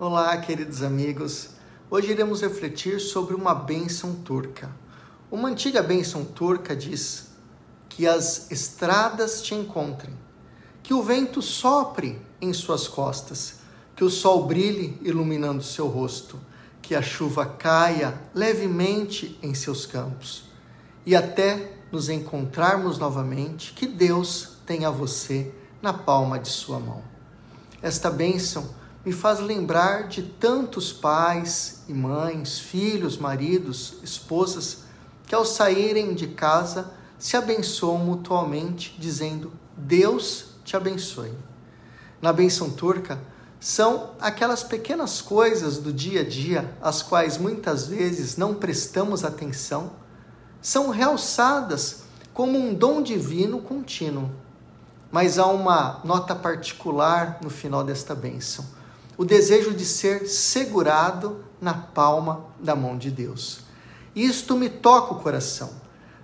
Olá, queridos amigos. Hoje iremos refletir sobre uma bênção turca. Uma antiga bênção turca diz que as estradas te encontrem, que o vento sopre em suas costas, que o sol brilhe iluminando seu rosto, que a chuva caia levemente em seus campos e até nos encontrarmos novamente, que Deus tenha você na palma de sua mão. Esta bênção me faz lembrar de tantos pais e mães, filhos, maridos, esposas, que ao saírem de casa se abençoam mutuamente, dizendo: Deus te abençoe. Na bênção turca, são aquelas pequenas coisas do dia a dia, às quais muitas vezes não prestamos atenção, são realçadas como um dom divino contínuo. Mas há uma nota particular no final desta bênção o desejo de ser segurado na palma da mão de Deus. Isto me toca o coração.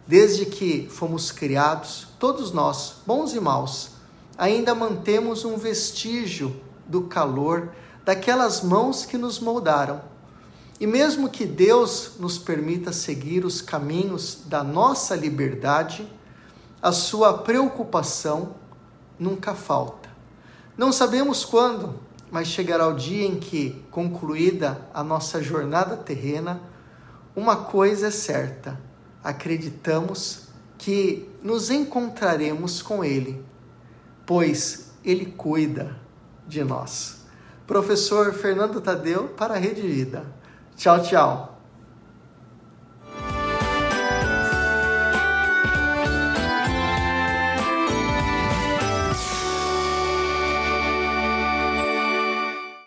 Desde que fomos criados, todos nós, bons e maus, ainda mantemos um vestígio do calor daquelas mãos que nos moldaram. E mesmo que Deus nos permita seguir os caminhos da nossa liberdade, a sua preocupação nunca falta. Não sabemos quando, mas chegará o dia em que, concluída a nossa jornada terrena, uma coisa é certa: acreditamos que nos encontraremos com Ele, pois Ele cuida de nós. Professor Fernando Tadeu para a Rede Vida. Tchau, tchau.